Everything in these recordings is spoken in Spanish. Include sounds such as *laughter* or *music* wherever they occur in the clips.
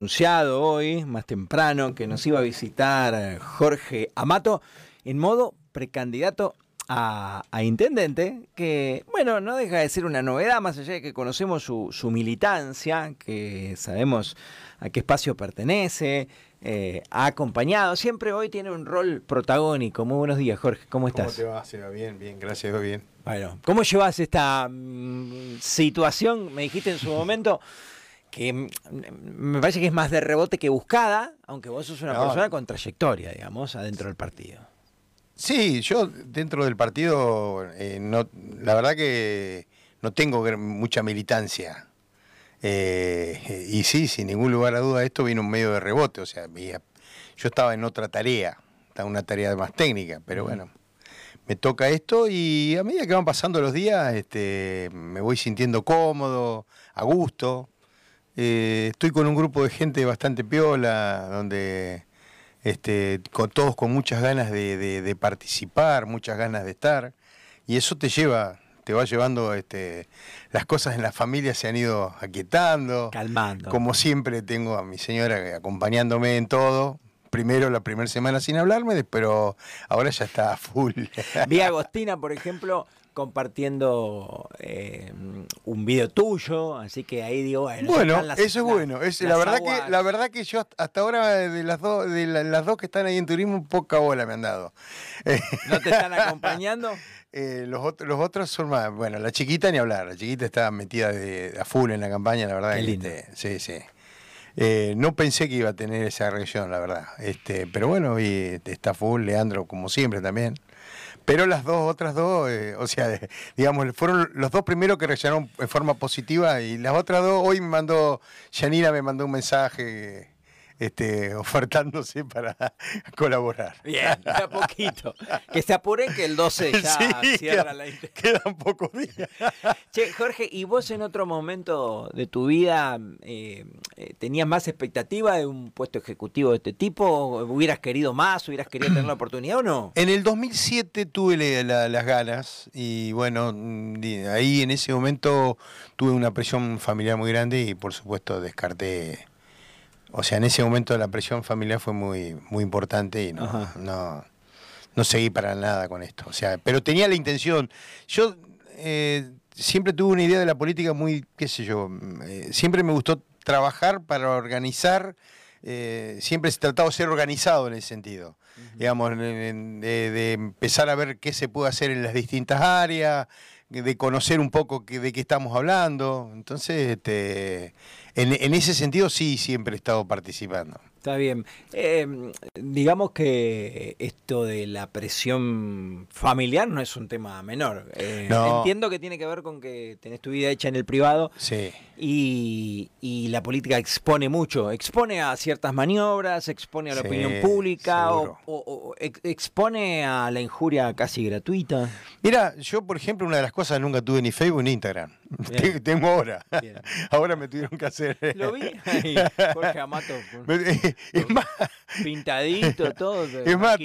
anunciado hoy, más temprano, que nos iba a visitar eh, Jorge Amato en modo precandidato a, intendente, que, bueno, no deja de ser una novedad, más allá de que conocemos su, militancia, que sabemos a qué espacio pertenece, eh, ha acompañado, siempre hoy tiene un rol protagónico. Muy buenos días, Jorge, ¿cómo estás? ¿Cómo te va? Se va bien, bien, gracias, bien. Bueno, ¿cómo llevas esta mm, situación? Me dijiste en su momento que me parece que es más de rebote que buscada, aunque vos sos una persona con trayectoria, digamos, adentro del partido. Sí, yo dentro del partido, eh, no, la verdad que no tengo mucha militancia. Eh, y sí, sin ningún lugar a duda, esto viene un medio de rebote. O sea, yo estaba en otra tarea, estaba en una tarea más técnica, pero bueno, me toca esto y a medida que van pasando los días, este, me voy sintiendo cómodo, a gusto. Eh, estoy con un grupo de gente bastante piola, donde este, con, todos con muchas ganas de, participar, muchas ganas de estar, y eso te lleva, te va llevando, este, las cosas en la familia se han ido aquietando, calmando. Como siempre tengo a mi señora acompañándome en todo, primero la primera semana sin hablarme, pero ahora ya está full. Vi a Agostina, por ejemplo, compartiendo eh, un video tuyo, así que ahí digo, bueno, bueno eso es bueno. Es, la verdad que la verdad que yo hasta ahora de las dos de las dos que están ahí en turismo poca bola me han dado. ¿No te *laughs* están acompañando? Eh, los, otros, los otros son más, bueno, la chiquita ni hablar, la chiquita está metida de, a full en la campaña, la verdad. Qué este, sí, sí. Eh, no pensé que iba a tener esa reacción, la verdad. Este, pero bueno, y está full, Leandro, como siempre también. Pero las dos otras dos, eh, o sea, *laughs* digamos, fueron los dos primeros que reaccionaron en forma positiva y las otras dos, hoy me mandó, Yanira me mandó un mensaje este, ofertándose *laughs* para colaborar. Bien, a poquito. Que se apuren que el 12 *laughs* ya cierra la Quedan pocos días. *laughs* Che, Jorge, ¿y vos en otro momento de tu vida eh, eh, tenías más expectativa de un puesto ejecutivo de este tipo? ¿Hubieras querido más? ¿Hubieras querido tener la *clears throat* oportunidad o no? En el 2007 tuve las ganas y bueno, ahí en ese momento tuve una presión familiar muy grande y por supuesto descarté o sea, en ese momento la presión familiar fue muy, muy importante y no, no, no seguí para nada con esto. O sea, pero tenía la intención. Yo eh, siempre tuve una idea de la política muy, qué sé yo, eh, siempre me gustó trabajar para organizar. Eh, siempre se ha tratado de ser organizado en ese sentido, digamos, de, empezar a ver qué se puede hacer en las distintas áreas, de conocer un poco de qué estamos hablando. Entonces, este, en, ese sentido sí siempre he estado participando. Está bien. Eh, digamos que esto de la presión familiar no es un tema menor. Eh, entiendo que tiene que ver con que tenés tu vida hecha en el privado sí. y, la política expone mucho. Expone a ciertas maniobras, expone a la opinión pública o, expone a la injuria casi gratuita. Mira, yo por ejemplo una de las cosas nunca tuve ni Facebook ni Instagram. *laughs* Tengo ahora. Ahora me tuvieron que hacer. Lo vi ahí, *laughs* Jorge Amato. *laughs* Es más, pintadito, *laughs* todo. Es más,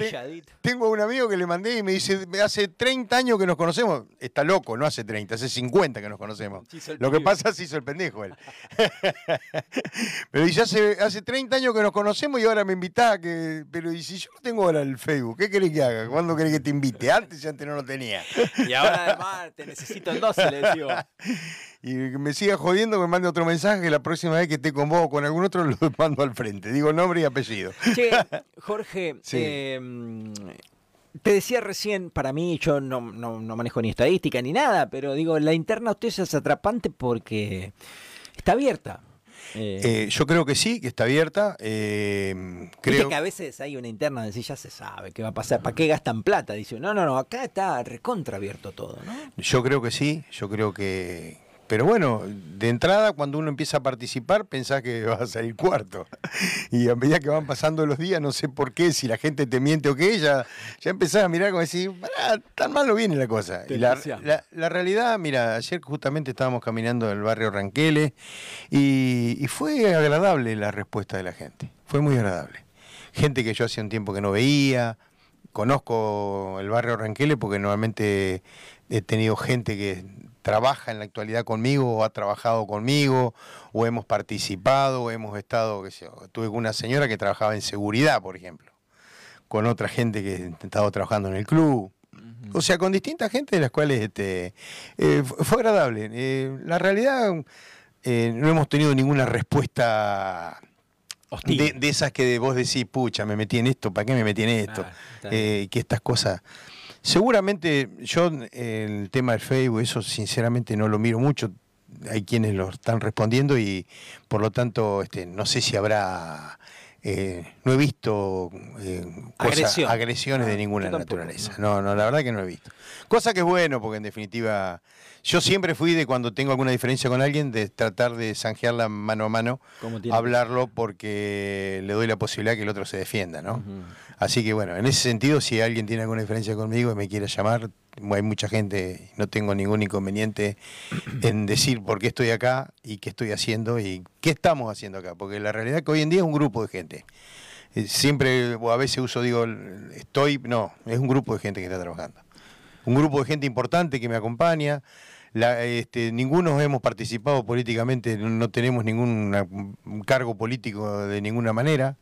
tengo un amigo que le mandé y me dice: Hace 30 años que nos conocemos. Está loco, no hace 30, hace 50 que nos conocemos. Lo que pasa es que hizo el pendejo él. *laughs* Pero dice: hace, hace 30 años que nos conocemos y ahora me invita que. Pero y si yo no tengo ahora el Facebook, ¿qué querés que haga? ¿Cuándo querés que te invite? Antes y antes no lo tenía. Y ahora además te necesito el 12, le digo y me siga jodiendo, me mande otro mensaje, la próxima vez que esté con vos o con algún otro *laughs* lo mando al frente. Digo nombre y apellido. Che, *laughs* Jorge, em, te decía recién, para mí, yo no, manejo ni estadística ni nada, pero digo, la interna usted es atrapante porque está abierta. Eh, eh, yo creo que sí, que está abierta. Eh, creo que a veces hay una interna de decir, ya se sabe qué va a pasar, ¿para qué gastan plata? Dice, no, no, no, acá está recontra abierto todo, ¿no? Yo creo que sí, yo creo que, pero bueno, de entrada, cuando uno empieza a participar, pensás que *laughs* vas a salir cuarto. Y a medida que van pasando los días, no sé por qué, si la gente te miente o qué, ya, ya empezás a mirar como decir, tan mal no viene la cosa. Y la, realidad, mira, ayer justamente estábamos caminando en el barrio Ranqueles y, y fue agradable la respuesta de la gente. Fue muy agradable. Gente que yo hacía un tiempo que no veía, conozco el barrio Ranqueles porque normalmente he tenido gente que trabaja en la actualidad conmigo o ha trabajado conmigo o hemos participado o hemos estado, qué sé yo, tuve una señora que trabajaba en seguridad, por ejemplo, con otra gente que ha estado trabajando en el club. O sea, con distintas gente de las cuales este, eh, fue agradable. Eh, la realidad, eh, no hemos tenido ninguna respuesta de, de, esas que vos decís, pucha, me metí en esto, ¿para qué me metí en esto? que estas cosas... Seguramente yo el tema del Facebook, eso sinceramente no lo miro mucho. Hay quienes lo están respondiendo y por lo tanto este, no sé si habrá eh, no he visto eh, agresiones de ah, ninguna naturaleza. No. no. la verdad que no he visto. Cosa que es bueno, porque en definitiva, yo siempre fui de cuando tengo alguna diferencia con alguien, de tratar de zanjearla mano a mano, hablarlo porque le doy la posibilidad que el otro se defienda, ¿no? Así que bueno, en ese sentido, si alguien tiene alguna diferencia conmigo y me quiere llamar, hay mucha gente, no tengo ningún inconveniente en decir por qué estoy acá y qué estoy haciendo y qué estamos haciendo acá, porque la realidad es que hoy en día es un grupo de gente. Eh, siempre, o a veces uso, digo, estoy, no, es un grupo de gente que está trabajando. Un grupo de gente importante que me acompaña. este, ninguno hemos participado políticamente, no tenemos ningún cargo político de ninguna manera.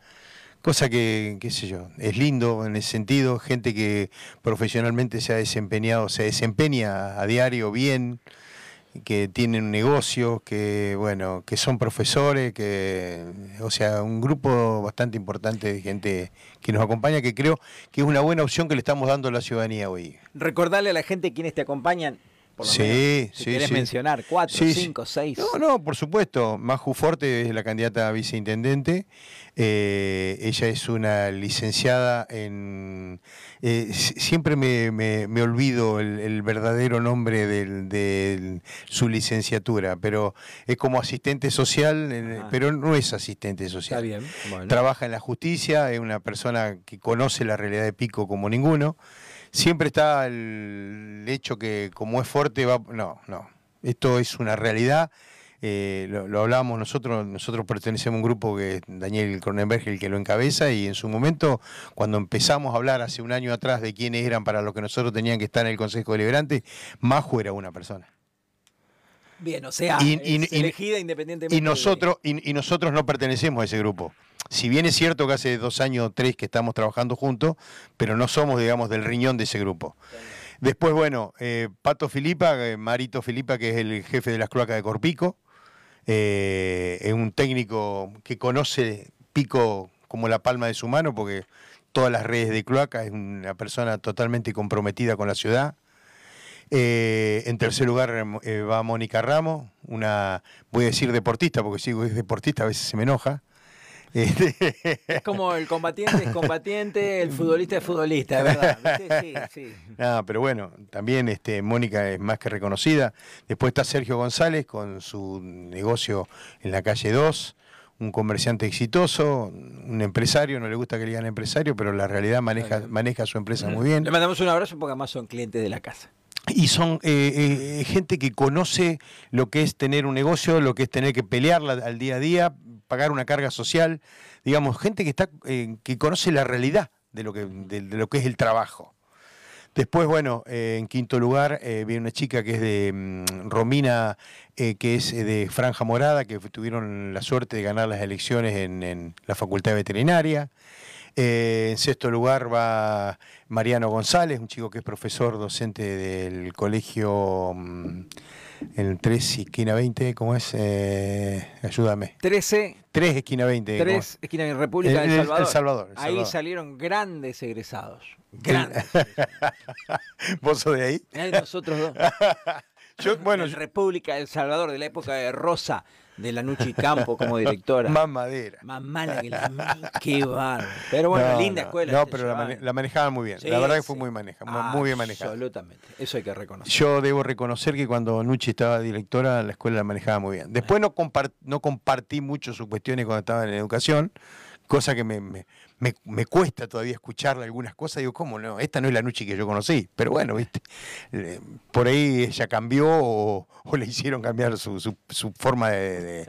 Cosa que, qué sé yo, es lindo en ese sentido, gente que profesionalmente se ha desempeñado, se desempeña a diario bien, que tienen un negocio, que bueno, que son profesores, que o sea, un grupo bastante importante de gente que nos acompaña, que creo que es una buena opción que le estamos dando a la ciudadanía hoy. Recordarle a la gente quiénes te acompañan, sí, sí, querés mencionar, cuatro, cinco, seis. No, no, por supuesto. Maju Forte es la candidata a viceintendente. Eh, ella es una licenciada en... Eh, siempre me, me, olvido el, verdadero nombre de su licenciatura, pero es como asistente social, ah. pero no es asistente social. Está bien. Trabaja en la justicia, es una persona que conoce la realidad de Pico como ninguno siempre está el hecho que como es fuerte va... No, no. Esto es una realidad. Eh, lo, hablábamos nosotros, nosotros pertenecemos a un grupo que es Daniel Cronenberg el que lo encabeza y en su momento, cuando empezamos a hablar hace un año atrás de quiénes eran para los que nosotros tenían que estar en el Consejo Deliberante, Majo era una persona. Bien, o sea, elegida independientemente. Y nosotros, y, nosotros no pertenecemos a ese grupo si bien es cierto que hace dos años o tres que estamos trabajando juntos, pero no somos, digamos, del riñón de ese grupo. Después, bueno, eh, Pato Filipa, eh, Marito Filipa, que es el jefe de las cloacas de Corpico, eh, es un técnico que conoce Pico como la palma de su mano, porque todas las redes de cloaca es una persona totalmente comprometida con la ciudad. En tercer lugar va Mónica Ramos, una, voy a decir deportista, porque sigo es deportista, a veces se me enoja, *laughs* es como el combatiente es combatiente, el futbolista es futbolista, ¿verdad? Sí, sí. pero bueno, también este, Mónica es más que reconocida. Después está Sergio González con su negocio en la calle 2, un comerciante exitoso, un empresario, no le gusta que le digan empresario, pero la realidad maneja, maneja su empresa muy bien. Le mandamos un abrazo porque además son clientes de la casa. Y son eh, eh, gente que conoce lo que es tener un negocio, lo que es tener que pelearla al día a día, pagar una carga social, digamos, gente que está eh, que conoce la realidad de lo que, de, lo que es el trabajo. Después, bueno, eh, en quinto lugar eh, viene una chica que es de mm, Romina, que es de Franja Morada, que tuvieron la suerte de ganar las elecciones en, la Facultad de Veterinaria. En sexto lugar va Mariano González, un chico que es profesor docente del colegio... Mm, el 3 esquina 20, ¿cómo es? Eh, ayúdame. 13. 3 esquina 20. 3 esquina 20, República del Salvador. El Salvador, Ahí salieron grandes egresados. Grandes. *laughs* ¿Vos sos de ahí? Eh, nosotros dos. *laughs* Yo, *laughs* bueno, República del Salvador, de la época de Rosa, de la Nuchi Campo como directora. *laughs* Más madera. Más mala que la Qué barro. Pero bueno, linda escuela. No, pero la, manejaban muy bien. la verdad que fue muy, maneja, muy bien manejada. Absolutamente. Eso hay que reconocer. Yo debo reconocer que cuando Nuchi estaba directora, la escuela la manejaba muy bien. Después no, no compartí mucho sus cuestiones cuando estaba en educación cosa que me, me, cuesta todavía escucharle algunas cosas. Digo, ¿cómo no? Esta no es la Nuchi que yo conocí. Pero bueno, ¿viste? Por ahí ella cambió o, le hicieron cambiar su, su, forma de,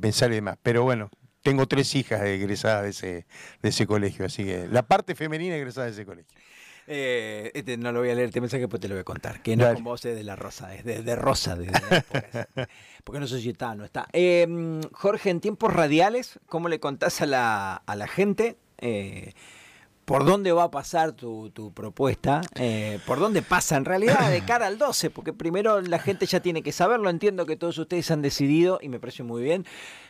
pensar y demás. Pero bueno, tengo tres hijas egresadas de ese, de ese colegio, así que la parte femenina egresada de ese colegio. Eh, este no lo voy a leer este mensaje, después te lo voy a contar. Que no es con vos, es de la Rosa, es de, Rosa, de, *laughs* porque no soy no está. Eh, Jorge, en tiempos radiales, ¿cómo le contás a la, a la gente? Eh, por dónde va a pasar tu, propuesta, eh, por dónde pasa en realidad de *clears throat* cara al 12, porque primero la gente ya tiene que saberlo, entiendo que todos ustedes han decidido, y me parece muy bien,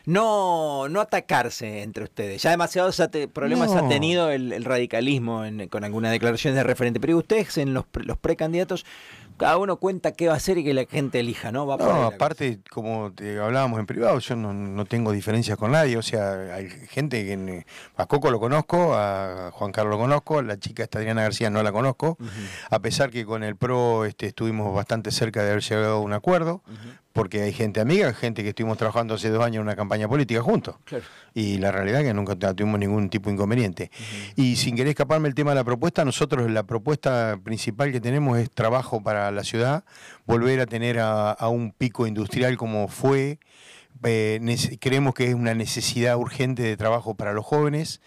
no, no atacarse entre ustedes. Ya demasiados problemas ha tenido el, radicalismo con algunas declaraciones de referente, pero ustedes en los, los precandidatos cada uno cuenta qué va a hacer y que la gente elija, ¿no? Va no, aparte, como te hablábamos en privado, yo no, tengo diferencias con nadie, o sea, hay gente que a Coco lo conozco, a Juan Carlos lo conozco, la chica esta Adriana García no la conozco, a pesar que con el PRO este, estuvimos bastante cerca de haber llegado a un acuerdo, porque hay gente amiga, gente que estuvimos trabajando hace dos años en una campaña política juntos. Y la realidad es que nunca tuvimos ningún tipo de inconveniente. Y sin querer escaparme el tema de la propuesta, nosotros la propuesta principal que tenemos es trabajo para la ciudad, volver a tener a, un pico industrial como fue. Eh, creemos que es una necesidad urgente de trabajo para los jóvenes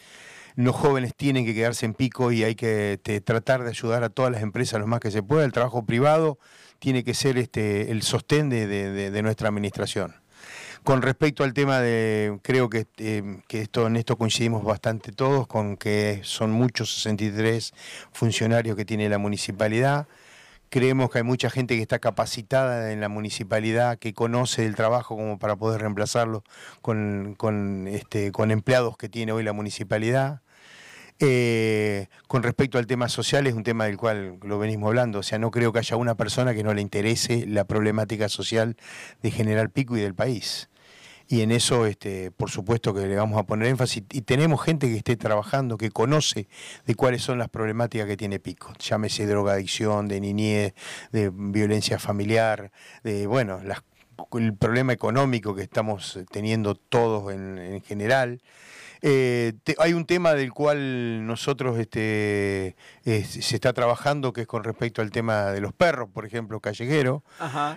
los jóvenes tienen que quedarse en pico y hay que tratar de ayudar a todas las empresas lo más que se pueda. El trabajo privado tiene que ser este, el sostén de, nuestra administración. Con respecto al tema de, creo que, eh, que, esto, en esto coincidimos bastante todos, con que son muchos 63 funcionarios que tiene la municipalidad. Creemos que hay mucha gente que está capacitada en la municipalidad, que conoce el trabajo como para poder reemplazarlo con, con, este, con empleados que tiene hoy la municipalidad. Eh, con respecto al tema social, es un tema del cual lo venimos hablando. O sea, no creo que haya una persona que no le interese la problemática social de General Pico y del país. Y en eso, este, por supuesto que le vamos a poner énfasis. Y tenemos gente que esté trabajando, que conoce de cuáles son las problemáticas que tiene Pico. Llámese drogadicción, de niñez, de violencia familiar, de, bueno, el problema económico que estamos teniendo todos en general. Eh, hay un tema del cual nosotros este, se está trabajando, que es con respecto al tema de los perros, por ejemplo, callejeros,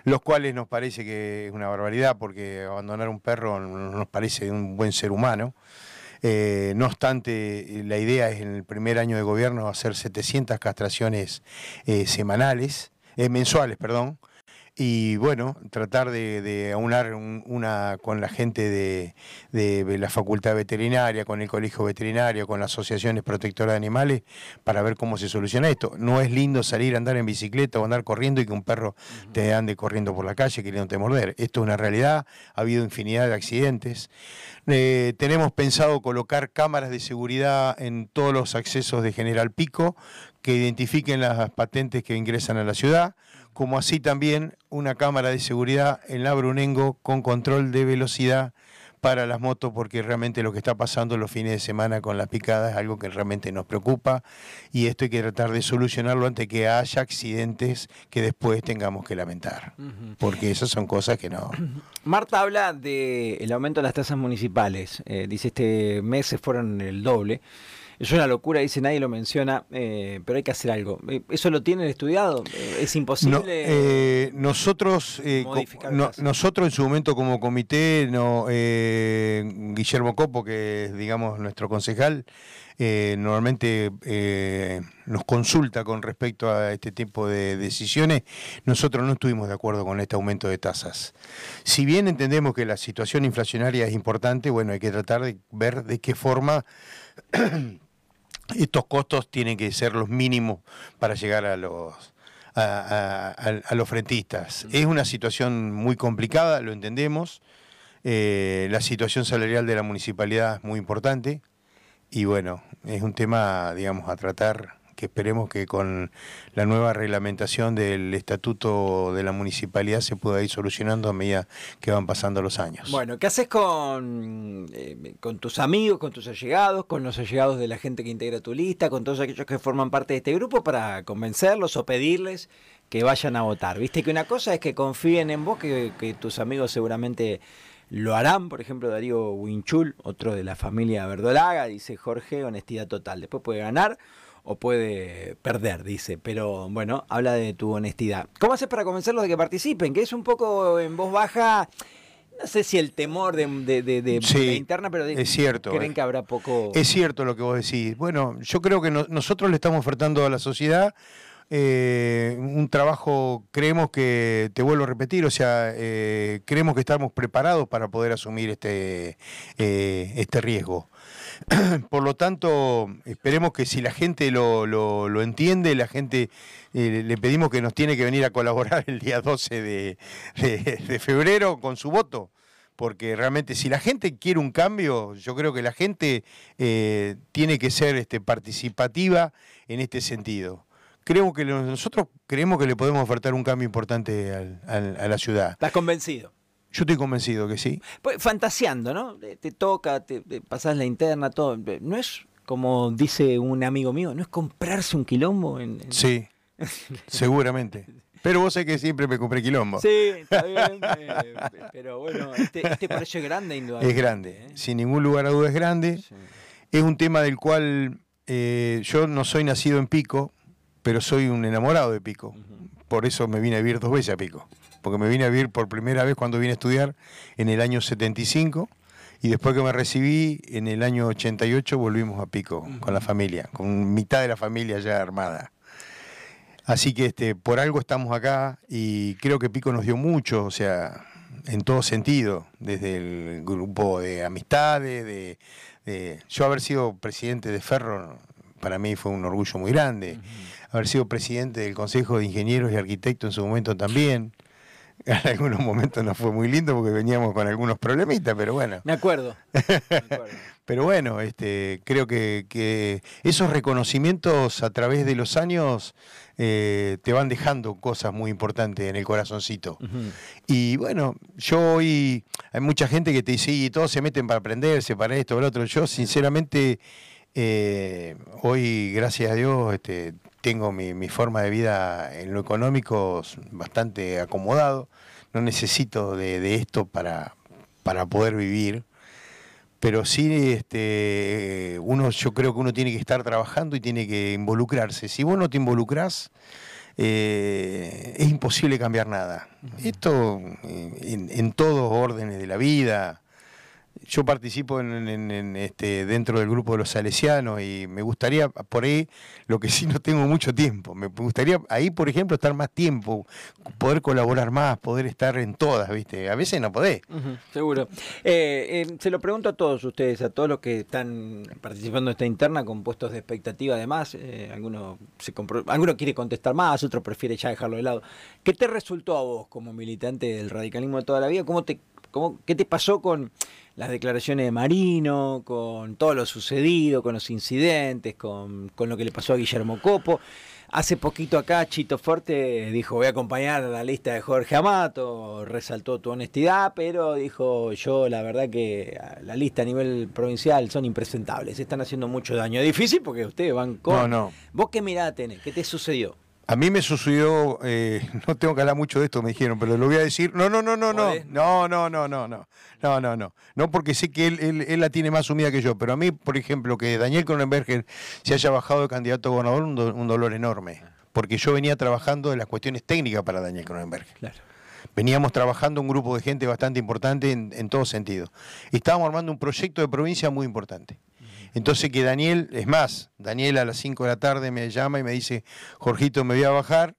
los cuales nos parece que es una barbaridad, porque abandonar un perro no nos parece un buen ser humano. Eh, no obstante, la idea es en el primer año de gobierno hacer 700 castraciones eh, semanales, mensuales, perdón, y bueno, tratar de, aunar una con la gente de, la Facultad Veterinaria, con el Colegio Veterinario, con las asociaciones protectoras de animales, para ver cómo se soluciona esto. No es lindo salir a andar en bicicleta o andar corriendo y que un perro te ande corriendo por la calle queriéndote morder. Esto es una realidad, ha habido infinidad de accidentes. Eh, tenemos pensado colocar cámaras de seguridad en todos los accesos de General Pico que identifiquen las patentes que ingresan a la ciudad como así también una cámara de seguridad en la Brunengo con control de velocidad para las motos porque realmente lo que está pasando los fines de semana con las picadas es algo que realmente nos preocupa y esto hay que tratar de solucionarlo antes que haya accidentes que después tengamos que lamentar, porque esas son cosas que no... *clears throat* Marta habla del aumento de las tasas municipales, eh, dice este mes se fueron el doble. Es una locura, dice, nadie lo menciona, eh, pero hay que hacer algo. Eh, ¿Eso lo tienen estudiado? Eh, ¿Es imposible? nosotros, nosotros en su momento como comité, no, Guillermo Copo, que es, digamos, nuestro concejal, normalmente nos consulta con respecto a este tipo de decisiones, nosotros no estuvimos de acuerdo con este aumento de tasas. Si bien entendemos que la situación inflacionaria es importante, bueno, hay que tratar de ver de qué forma estos costos tienen que ser los mínimos para llegar a los a, los frentistas. Es una situación muy complicada, lo entendemos. Eh, la situación salarial de la municipalidad es muy importante y bueno, es un tema, digamos, a tratar que esperemos que con la nueva reglamentación del estatuto de la municipalidad se pueda ir solucionando a medida que van pasando los años. Bueno, ¿qué haces con, eh, con tus amigos, con tus allegados, con los allegados de la gente que integra tu lista, con todos aquellos que forman parte de este grupo para convencerlos o pedirles que vayan a votar? Viste que una cosa es que confíen en vos, que, que tus amigos seguramente lo harán, por ejemplo, Darío Winchul, otro de la familia Verdolaga, dice Jorge, honestidad total. Después puede ganar o puede perder, dice. Pero bueno, habla de tu honestidad. ¿Cómo haces para convencerlos de que participen? Que es un poco en voz baja. no sé si el temor de, de, de, de Sí, la interna, pero es cierto, creen eh. que habrá poco... Es cierto lo que vos decís. Bueno, yo creo que no- nosotros le estamos ofertando a la sociedad eh, un trabajo, creemos que, te vuelvo a repetir, o sea, eh, creemos que estamos preparados para poder asumir este, eh, este riesgo. *clears throat* Por lo tanto, esperemos que si la gente lo, lo- lo entiende, la gente eh, le pedimos que nos tiene que venir a colaborar *laughs* el día 12 de, de- febrero con su voto. Porque realmente si la gente quiere un cambio, yo creo que la gente eh, tiene que ser este, participativa en este sentido. Creo que nosotros creemos que le podemos ofertar un cambio importante al- a la ciudad. ¿Estás convencido? Yo estoy convencido que sí. Pues, fantaseando, ¿no? Te, te toca, te, te pasás la interna, todo. No es, como dice un amigo mío, no es comprarse un quilombo. En, en- Sí, *laughs* seguramente. Pero vos sé que siempre me compré quilombo. Sí, está bien. *laughs* eh, pero bueno, este, este colegio es grande, Es indudablemente. grande, ¿eh? sin ningún lugar a duda es grande. Sí. Es un tema del cual eh, yo no soy nacido en Pico, pero soy un enamorado de Pico. Por eso me vine a vivir dos veces a Pico. Porque me vine a vivir por primera vez cuando vine a estudiar en el año 75 y después que me recibí en el año 88 volvimos a Pico con la familia, con mitad de la familia ya armada. Así que este, por algo estamos acá y creo que Pico nos dio mucho, o sea, en todo sentido, desde el grupo de amistades, de, de- yo haber sido presidente de Ferro para mí fue un orgullo muy grande, haber sido presidente del Consejo de Ingenieros y Arquitectos en su momento también. *laughs* En algunos momentos no fue muy lindo porque veníamos con algunos problemitas, pero bueno. Me acuerdo. *laughs* me acuerdo. Pero bueno, este, creo que, que esos reconocimientos a través de los años eh, te van dejando cosas muy importantes en el corazoncito. Y bueno, yo hoy, hay mucha gente que te dice, y todos se meten para aprenderse, para esto, para lo otro. Yo sinceramente, eh, hoy, gracias a Dios, este, tengo mi, mi forma de vida en lo económico bastante acomodado. No necesito de, de esto para, para poder vivir. Pero sí, este, uno, yo creo que uno tiene que estar trabajando y tiene que involucrarse. Si vos no te involucrás, eh, es imposible cambiar nada. Esto eh, en, en todos órdenes de la vida. Yo participo en, este, dentro del grupo de los salesianos y me gustaría, por ahí, lo que sí no tengo mucho tiempo, me gustaría ahí, por ejemplo, estar más tiempo, poder colaborar más, poder estar en todas, ¿viste? A veces no podés. Seguro. Eh, eh, se lo pregunto a todos ustedes, a todos los que están participando en esta interna con puestos de expectativa además. Eh, alguno, se compro- alguno quiere contestar más, otro prefiere ya dejarlo de lado. ¿Qué te resultó a vos como militante del radicalismo de toda la vida? ¿Cómo te, cómo, ¿Qué te pasó con las declaraciones de Marino, con todo lo sucedido, con los incidentes, con, con lo que le pasó a Guillermo Copo? Hace poquito acá Chito Forte dijo voy a acompañar a la lista de Jorge Amato, resaltó tu honestidad, pero dijo yo la verdad que la lista a nivel provincial son impresentables, están haciendo mucho daño. Difícil porque ustedes van con... No, no. ¿Vos qué mirada tenés? ¿Qué te sucedió? A mí me sucedió, eh, *laughs* no tengo que hablar mucho de esto, me dijeron, pero lo voy a decir. No, no, no, no, no. No, no, no, no, no. No, no, no. No porque sé que él, él, él la tiene más sumida que yo, pero a mí, por ejemplo, que Daniel Cronenberger se haya bajado de candidato a gobernador, un, do- un dolor enorme. Porque yo venía trabajando en las cuestiones técnicas para Daniel Cronenberger. Claro. Veníamos trabajando un grupo de gente bastante importante en, en todo sentido. Estábamos armando un proyecto de provincia muy importante. Entonces que Daniel, es más, Daniel a las 5 de la tarde me llama y me dice, Jorgito, me voy a bajar.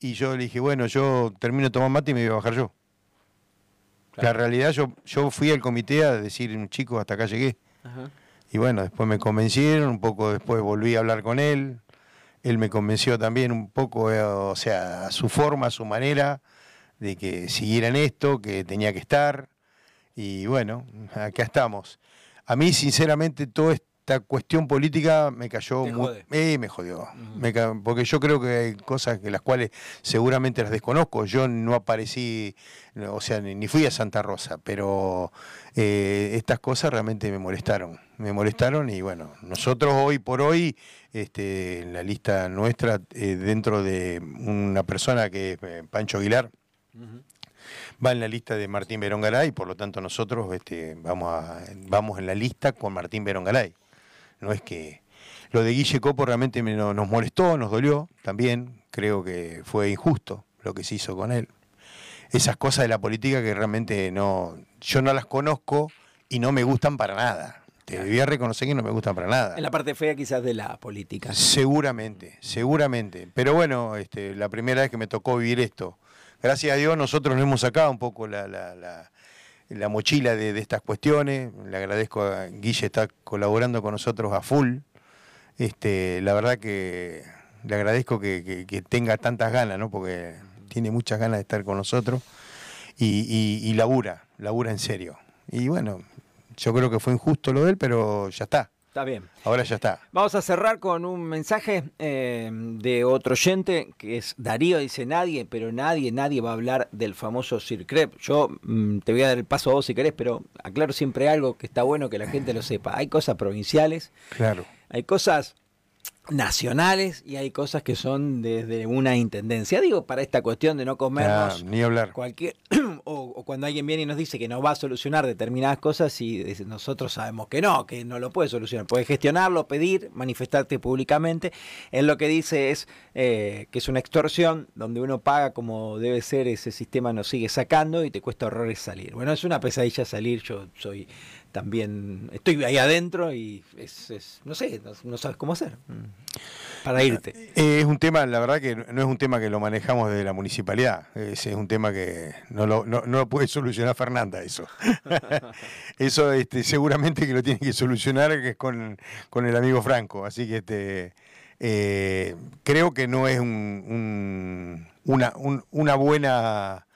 Y yo le dije, bueno, yo termino de tomar mate y me voy a bajar yo. Claro. La realidad, yo, yo fui al comité a decir, chicos, hasta acá llegué. Ajá. Y bueno, después me convencieron, un poco después volví a hablar con él. Él me convenció también un poco, eh, o sea, a su forma, a su manera, de que siguiera en esto, que tenía que estar. Y bueno, acá estamos. A mí, sinceramente, toda esta cuestión política me cayó muy. eh, me jodió. Me ca- porque yo creo que hay cosas que las cuales seguramente las desconozco. Yo no aparecí, o sea, ni, ni fui a Santa Rosa, pero eh, estas cosas realmente me molestaron. Me molestaron y bueno, nosotros hoy por hoy, este, en la lista nuestra, eh, dentro de una persona que es eh, Pancho Aguilar, va en la lista de Martín Verón Garay, por lo tanto nosotros este, vamos, a, vamos en la lista con Martín Verón Garay. No es que lo de Guille Copo realmente me- no- nos molestó, nos dolió también, creo que fue injusto lo que se hizo con él. esas cosas de la política que realmente no, yo no las conozco y no me gustan para nada. Te voy a reconocer que no me gustan para nada. En la parte fea quizás de la política. Seguramente, seguramente. Pero bueno, este, la primera vez que me tocó vivir esto, gracias a Dios nosotros nos hemos sacado un poco la, la, la, la mochila de, de, estas cuestiones. Le agradezco a Guille, está colaborando con nosotros a full. Este, la verdad que le agradezco que, que, que tenga tantas ganas, ¿no? Porque tiene muchas ganas de estar con nosotros y, y, y labura, labura en serio. Y bueno, yo creo que fue injusto lo de él, pero ya está. Está bien. Ahora ya está. Vamos a cerrar con un mensaje eh, de otro oyente, que es Darío, dice nadie, pero nadie, nadie va a hablar del famoso Circrep. Yo mm, te voy a dar el paso a vos si querés, pero aclaro siempre algo que está bueno que la gente lo sepa. Hay cosas provinciales. Claro. Hay cosas nacionales y hay cosas que son desde una intendencia. Digo, para esta cuestión de no comernos ni hablar. cualquier o, cuando alguien viene y nos dice que no va a solucionar determinadas cosas y nosotros sabemos que no, que no lo puede solucionar. Puede gestionarlo, pedir, manifestarte públicamente. Él lo que dice es eh, que es una extorsión donde uno paga como debe ser, ese sistema nos sigue sacando y te cuesta horrores salir. Bueno, es una pesadilla salir, yo soy también, estoy ahí adentro y es, es- no sé, no, no sabes cómo hacer mm, para irte. Eh, es un tema, la verdad que no es un tema que lo manejamos desde la municipalidad. Es, es un tema que no lo, no, no lo puede solucionar Fernanda, eso. *laughs* eso este, seguramente que lo tiene que solucionar que es con, con el amigo Franco. Así que este, eh, creo que no es un, un- una, un- una buena...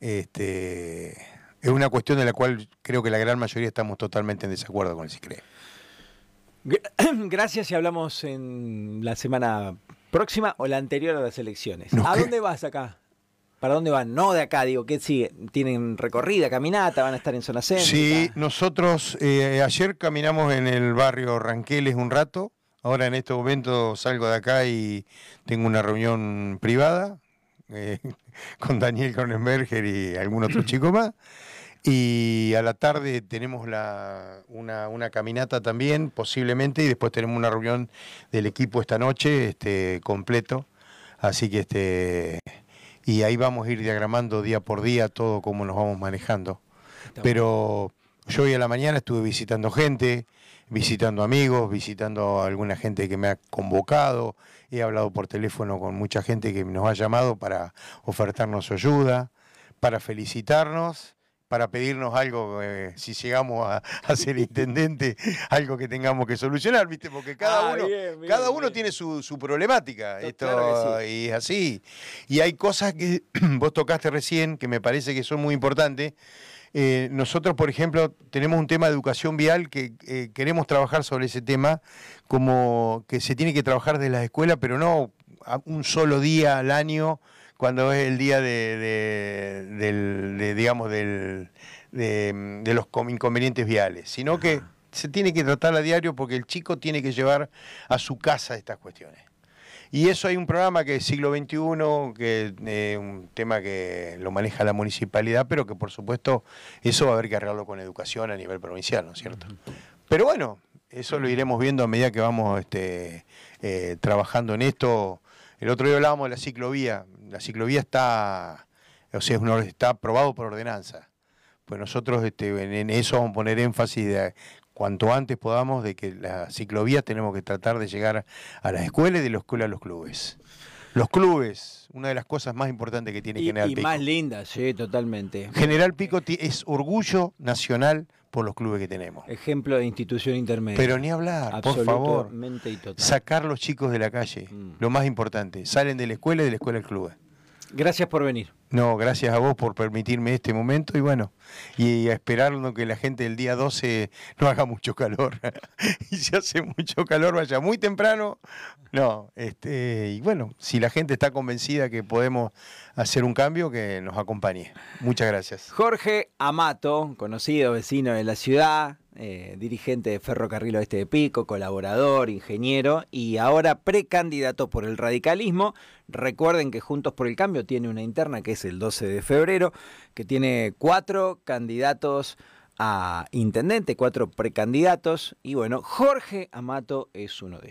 Este, es una cuestión de la cual creo que la gran mayoría estamos totalmente en desacuerdo con el CICRE. Gra- *clears throat* Gracias y hablamos en la semana próxima o la anterior a las elecciones. No, ¿A ¿qué? dónde vas acá? ¿Para dónde van? No de acá, digo, ¿qué sigue? ¿Tienen recorrida, caminata? ¿Van a estar en zona céntrica? Sí, nosotros eh, ayer caminamos en el barrio Ranqueles un rato. Ahora en este momento salgo de acá y tengo una reunión privada eh, *laughs* con Daniel Cronenberger y algún otro *clears throat* chico más. Y a la tarde tenemos la, una, una caminata también, posiblemente, y después tenemos una reunión del equipo esta noche, este, completo. Así que este y ahí vamos a ir diagramando día por día todo cómo nos vamos manejando. Pero yo hoy a la mañana estuve visitando gente, visitando amigos, visitando a alguna gente que me ha convocado, he hablado por teléfono con mucha gente que nos ha llamado para ofertarnos ayuda, para felicitarnos, para pedirnos algo, eh, si llegamos a, *laughs* a ser intendente, algo que tengamos que solucionar, ¿viste? Porque cada Ah, uno, bien, bien, cada uno bien. tiene su, su problemática. Esto, claro que Y es así. Y hay cosas que *clears throat* vos tocaste recién que me parece que son muy importantes. Eh, nosotros, por ejemplo, tenemos un tema de educación vial que eh, queremos trabajar sobre ese tema, como que se tiene que trabajar desde las escuelas, pero no un solo día al año, cuando es el día de, de- del, de, digamos, del, de, de los inconvenientes viales, sino que se tiene que tratar a diario porque el chico tiene que llevar a su casa estas cuestiones. Y eso hay un programa que es siglo XXI, que es eh, un tema que lo maneja la municipalidad, pero que por supuesto eso va a haber que arreglarlo con educación a nivel provincial, ¿no es cierto? Pero bueno, eso lo iremos viendo a medida que vamos este, eh, trabajando en esto. El otro día hablábamos de la ciclovía. La ciclovía está, o sea, está aprobado por ordenanza. Pues nosotros este, en, eso vamos a poner énfasis de cuanto antes podamos de que las ciclovías tenemos que tratar de llegar a las escuelas y de la escuela a los clubes. Los clubes, una de las cosas más importantes que tiene Y, General y Pico. más linda, sí, totalmente. General Pico es orgullo nacional por los clubes que tenemos. Ejemplo de institución intermedia. Pero ni hablar, por favor. Absolutamente y total. Sacar los chicos de la calle, Mm. lo más importante. Salen de la escuela y de la escuela al club. Gracias por venir. No, gracias a vos por permitirme este momento y bueno, y a esperarlo que la gente del día 12 no haga mucho calor. *laughs* y si hace mucho calor vaya muy temprano. No, este, y bueno, si la gente está convencida que podemos hacer un cambio, que nos acompañe. Muchas gracias. Jorge Amato, conocido vecino de la ciudad, eh, dirigente de Ferrocarril Oeste de Pico, colaborador, ingeniero y ahora precandidato por el radicalismo. Recuerden que Juntos por el Cambio tiene una interna que es el 12 de febrero, que tiene cuatro candidatos a intendente, cuatro precandidatos y bueno, Jorge Amato es uno de ellos.